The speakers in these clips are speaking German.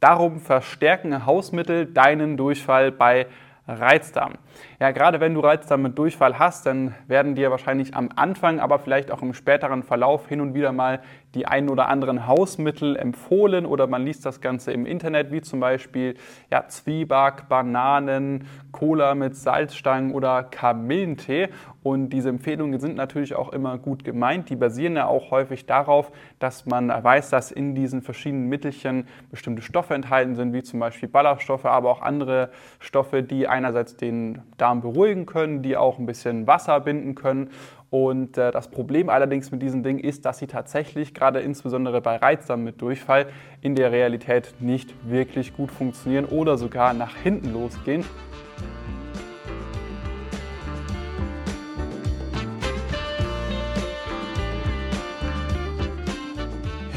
Darum verstärken Hausmittel deinen Durchfall bei Reizdarm. Ja, gerade wenn du Reizdarm mit Durchfall hast, dann werden dir wahrscheinlich am Anfang, aber vielleicht auch im späteren Verlauf hin und wieder mal die ein oder anderen Hausmittel empfohlen oder man liest das Ganze im Internet, wie zum Beispiel ja, Zwieback, Bananen, Cola mit Salzstangen oder Kamillentee. Und diese Empfehlungen sind natürlich auch immer gut gemeint. Die basieren ja auch häufig darauf, dass man weiß, dass in diesen verschiedenen Mittelchen bestimmte Stoffe enthalten sind, wie zum Beispiel Ballaststoffe, aber auch andere Stoffe, die einerseits den Darm beruhigen können, die auch ein bisschen Wasser binden können. Und äh, das Problem allerdings mit diesen Dingen ist, dass sie tatsächlich, gerade insbesondere bei Reizdarm mit Durchfall, in der Realität nicht wirklich gut funktionieren oder sogar nach hinten losgehen.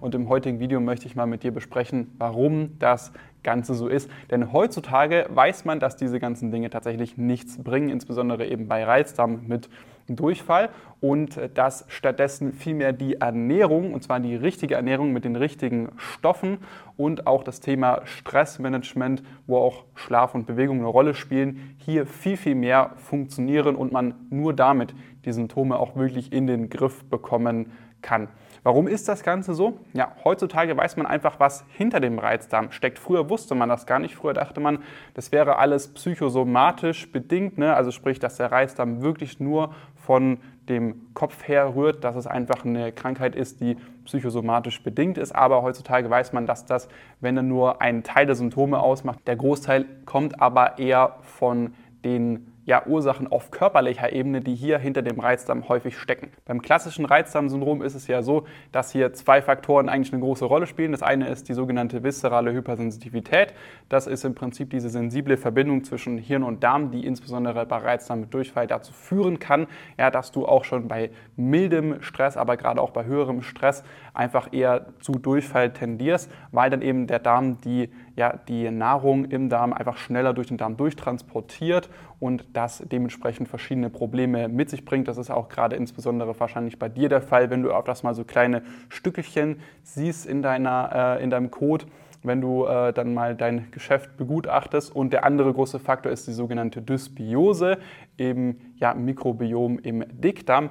Und im heutigen Video möchte ich mal mit dir besprechen, warum das Ganze so ist. Denn heutzutage weiß man, dass diese ganzen Dinge tatsächlich nichts bringen, insbesondere eben bei Reizdarm mit Durchfall und dass stattdessen vielmehr die Ernährung, und zwar die richtige Ernährung mit den richtigen Stoffen und auch das Thema Stressmanagement, wo auch Schlaf und Bewegung eine Rolle spielen, hier viel, viel mehr funktionieren und man nur damit die Symptome auch wirklich in den Griff bekommen kann. Warum ist das Ganze so? Ja, heutzutage weiß man einfach, was hinter dem Reizdarm steckt. Früher wusste man das gar nicht. Früher dachte man, das wäre alles psychosomatisch bedingt, ne? also sprich, dass der Reizdarm wirklich nur von dem Kopf her rührt, dass es einfach eine Krankheit ist, die psychosomatisch bedingt ist. Aber heutzutage weiß man, dass das, wenn er nur einen Teil der Symptome ausmacht, der Großteil kommt aber eher von den ja, Ursachen auf körperlicher Ebene, die hier hinter dem Reizdarm häufig stecken. Beim klassischen Reizdarmsyndrom ist es ja so, dass hier zwei Faktoren eigentlich eine große Rolle spielen. Das eine ist die sogenannte viszerale Hypersensitivität. Das ist im Prinzip diese sensible Verbindung zwischen Hirn und Darm, die insbesondere bei Reizdarm mit Durchfall dazu führen kann, ja, dass du auch schon bei mildem Stress, aber gerade auch bei höherem Stress einfach eher zu Durchfall tendierst, weil dann eben der Darm die, ja, die Nahrung im Darm einfach schneller durch den Darm durchtransportiert und das dementsprechend verschiedene Probleme mit sich bringt. Das ist auch gerade insbesondere wahrscheinlich bei dir der Fall, wenn du auf das mal so kleine Stückchen siehst in, deiner, äh, in deinem Code wenn du äh, dann mal dein Geschäft begutachtest. Und der andere große Faktor ist die sogenannte Dysbiose im ja, Mikrobiom im Dickdarm.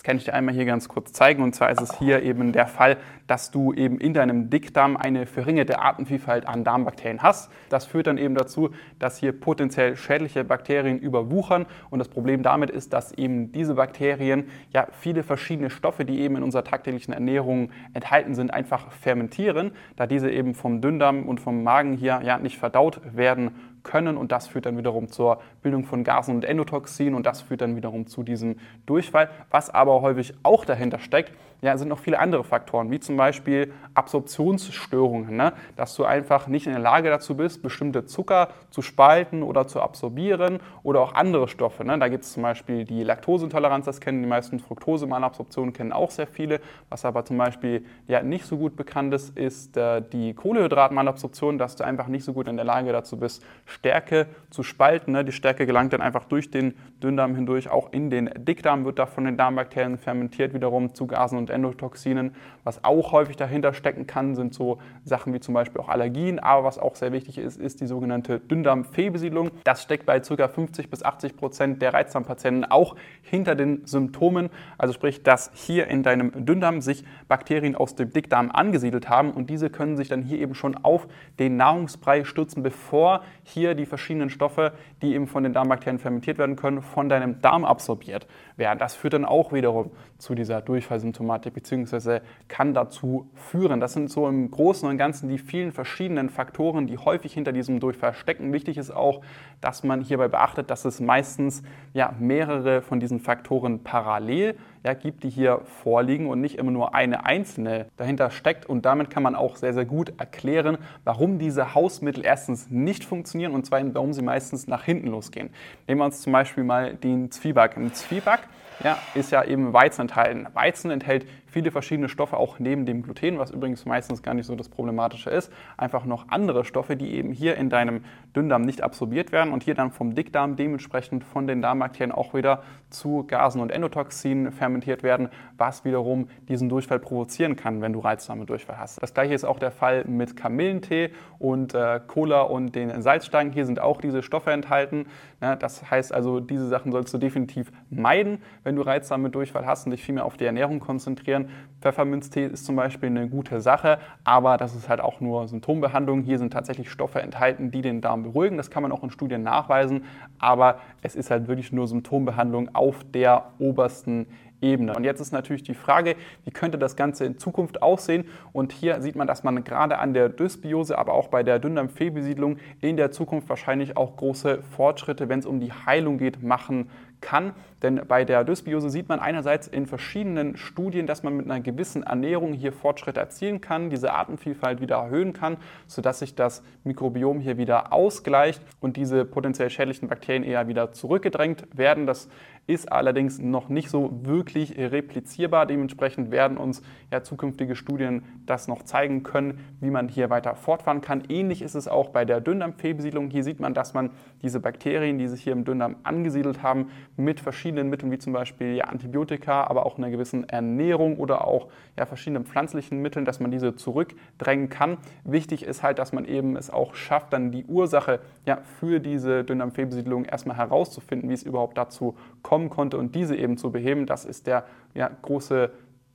Das kann ich dir einmal hier ganz kurz zeigen. Und zwar ist es hier eben der Fall, dass du eben in deinem Dickdarm eine verringerte Artenvielfalt an Darmbakterien hast. Das führt dann eben dazu, dass hier potenziell schädliche Bakterien überwuchern. Und das Problem damit ist, dass eben diese Bakterien ja viele verschiedene Stoffe, die eben in unserer tagtäglichen Ernährung enthalten sind, einfach fermentieren, da diese eben vom Dünndarm und vom Magen hier ja nicht verdaut werden können und das führt dann wiederum zur Bildung von Gasen und Endotoxin und das führt dann wiederum zu diesem Durchfall. Was aber häufig auch dahinter steckt, ja, sind noch viele andere Faktoren, wie zum Beispiel Absorptionsstörungen, ne? dass du einfach nicht in der Lage dazu bist, bestimmte Zucker zu spalten oder zu absorbieren oder auch andere Stoffe. Ne? Da gibt es zum Beispiel die Laktoseintoleranz, das kennen die meisten, Fructosemalabsorption kennen auch sehr viele. Was aber zum Beispiel ja, nicht so gut bekannt ist, ist äh, die Kohlehydratmalabsorption, dass du einfach nicht so gut in der Lage dazu bist, Stärke zu spalten. Ne? Die Stärke gelangt dann einfach durch den Dünndarm hindurch, auch in den Dickdarm wird da von den Darmbakterien fermentiert wiederum zu Gasen und Endotoxinen. Was auch häufig dahinter stecken kann, sind so Sachen wie zum Beispiel auch Allergien. Aber was auch sehr wichtig ist, ist die sogenannte Dünndarmfehlbesiedlung. Das steckt bei ca. 50 bis 80 Prozent der Reizdarmpatienten auch hinter den Symptomen. Also sprich, dass hier in deinem Dünndarm sich Bakterien aus dem Dickdarm angesiedelt haben und diese können sich dann hier eben schon auf den Nahrungsbrei stürzen, bevor hier die verschiedenen Stoffe, die eben von den Darmbakterien fermentiert werden können, von deinem Darm absorbiert werden. Das führt dann auch wiederum zu dieser Durchfallsymptomatik bzw. kann dazu führen. Das sind so im Großen und Ganzen die vielen verschiedenen Faktoren, die häufig hinter diesem Durchfall stecken. Wichtig ist auch, dass man hierbei beachtet, dass es meistens ja, mehrere von diesen Faktoren parallel ja, gibt, die hier vorliegen und nicht immer nur eine einzelne dahinter steckt. Und damit kann man auch sehr, sehr gut erklären, warum diese Hausmittel erstens nicht funktionieren und zweitens, warum sie meistens nach hinten losgehen. Nehmen wir uns zum Beispiel mal den Zwieback. Ein Zwieback ja, ist ja eben Weizen enthalten. Weizen enthält viele verschiedene Stoffe, auch neben dem Gluten, was übrigens meistens gar nicht so das Problematische ist. Einfach noch andere Stoffe, die eben hier in deinem Dünndarm nicht absorbiert werden und hier dann vom Dickdarm dementsprechend von den Darmbakterien auch wieder zu Gasen und Endotoxinen fermentiert werden, was wiederum diesen Durchfall provozieren kann, wenn du Reizdarmdurchfall hast. Das gleiche ist auch der Fall mit Kamillentee und äh, Cola und den Salzstangen. Hier sind auch diese Stoffe enthalten. Ja, das heißt also, diese Sachen sollst du definitiv meiden, wenn du Reizdarmdurchfall hast und dich viel mehr auf die Ernährung konzentrieren. Pfefferminztee ist zum Beispiel eine gute Sache, aber das ist halt auch nur Symptombehandlung. Hier sind tatsächlich Stoffe enthalten, die den Darm beruhigen. Das kann man auch in Studien nachweisen, aber es ist halt wirklich nur Symptombehandlung auf der obersten Ebene. Und jetzt ist natürlich die Frage, wie könnte das Ganze in Zukunft aussehen? Und hier sieht man, dass man gerade an der Dysbiose, aber auch bei der Dünndarmfehlbesiedlung in der Zukunft wahrscheinlich auch große Fortschritte, wenn es um die Heilung geht, machen kann. Denn bei der Dysbiose sieht man einerseits in verschiedenen Studien, dass man mit einer gewissen Ernährung hier Fortschritte erzielen kann, diese Artenvielfalt wieder erhöhen kann, sodass sich das Mikrobiom hier wieder ausgleicht und diese potenziell schädlichen Bakterien eher wieder zurückgedrängt werden. Das ist allerdings noch nicht so wirklich replizierbar. Dementsprechend werden uns ja zukünftige Studien das noch zeigen können, wie man hier weiter fortfahren kann. Ähnlich ist es auch bei der Dünndarmfehlbesiedlung. Hier sieht man, dass man diese Bakterien, die sich hier im Dünndarm angesiedelt haben, mit verschiedenen Mitteln wie zum Beispiel ja, Antibiotika, aber auch einer gewissen Ernährung oder auch ja, verschiedenen pflanzlichen Mitteln, dass man diese zurückdrängen kann. Wichtig ist halt, dass man eben es auch schafft, dann die Ursache ja, für diese Dünndarmfehlbesiedlung erstmal herauszufinden, wie es überhaupt dazu kommen konnte und diese eben zu beheben. Das ist der ja, große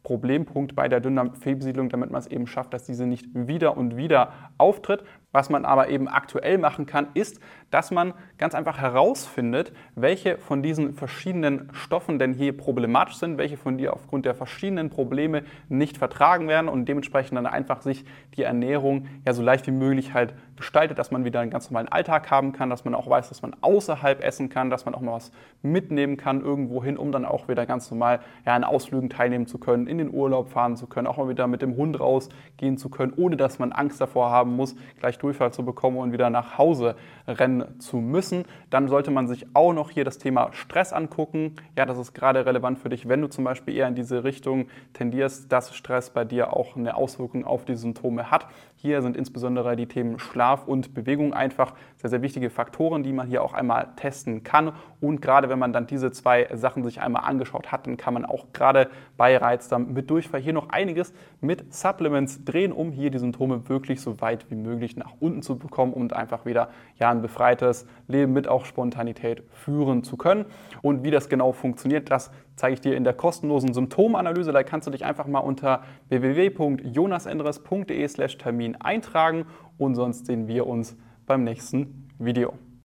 Problempunkt bei der Dünndarmfehlbesiedlung, damit man es eben schafft, dass diese nicht wieder und wieder auftritt. Was man aber eben aktuell machen kann, ist, dass man ganz einfach herausfindet, welche von diesen verschiedenen Stoffen denn hier problematisch sind, welche von dir aufgrund der verschiedenen Probleme nicht vertragen werden und dementsprechend dann einfach sich die Ernährung ja so leicht wie möglich halt gestaltet, dass man wieder einen ganz normalen Alltag haben kann, dass man auch weiß, dass man außerhalb essen kann, dass man auch mal was mitnehmen kann irgendwo hin, um dann auch wieder ganz normal ja, an Ausflügen teilnehmen zu können, in den Urlaub fahren zu können, auch mal wieder mit dem Hund rausgehen zu können, ohne dass man Angst davor haben muss, gleich Durchfall zu bekommen und wieder nach Hause rennen zu müssen. Dann sollte man sich auch noch hier das Thema Stress angucken. Ja, das ist gerade relevant für dich, wenn du zum Beispiel eher in diese Richtung tendierst, dass Stress bei dir auch eine Auswirkung auf die Symptome hat. Hier sind insbesondere die Themen Schlaf und Bewegung einfach sehr, sehr wichtige Faktoren, die man hier auch einmal testen kann. Und gerade wenn man dann diese zwei Sachen sich einmal angeschaut hat, dann kann man auch gerade bei Reizdarm mit Durchfall hier noch einiges mit Supplements drehen, um hier die Symptome wirklich so weit wie möglich nach unten zu bekommen und einfach wieder ja, ein befreites Leben mit auch Spontanität führen zu können. Und wie das genau funktioniert, das zeige ich dir in der kostenlosen Symptomanalyse. Da kannst du dich einfach mal unter www.jonasendres.de/termin eintragen und sonst sehen wir uns beim nächsten Video.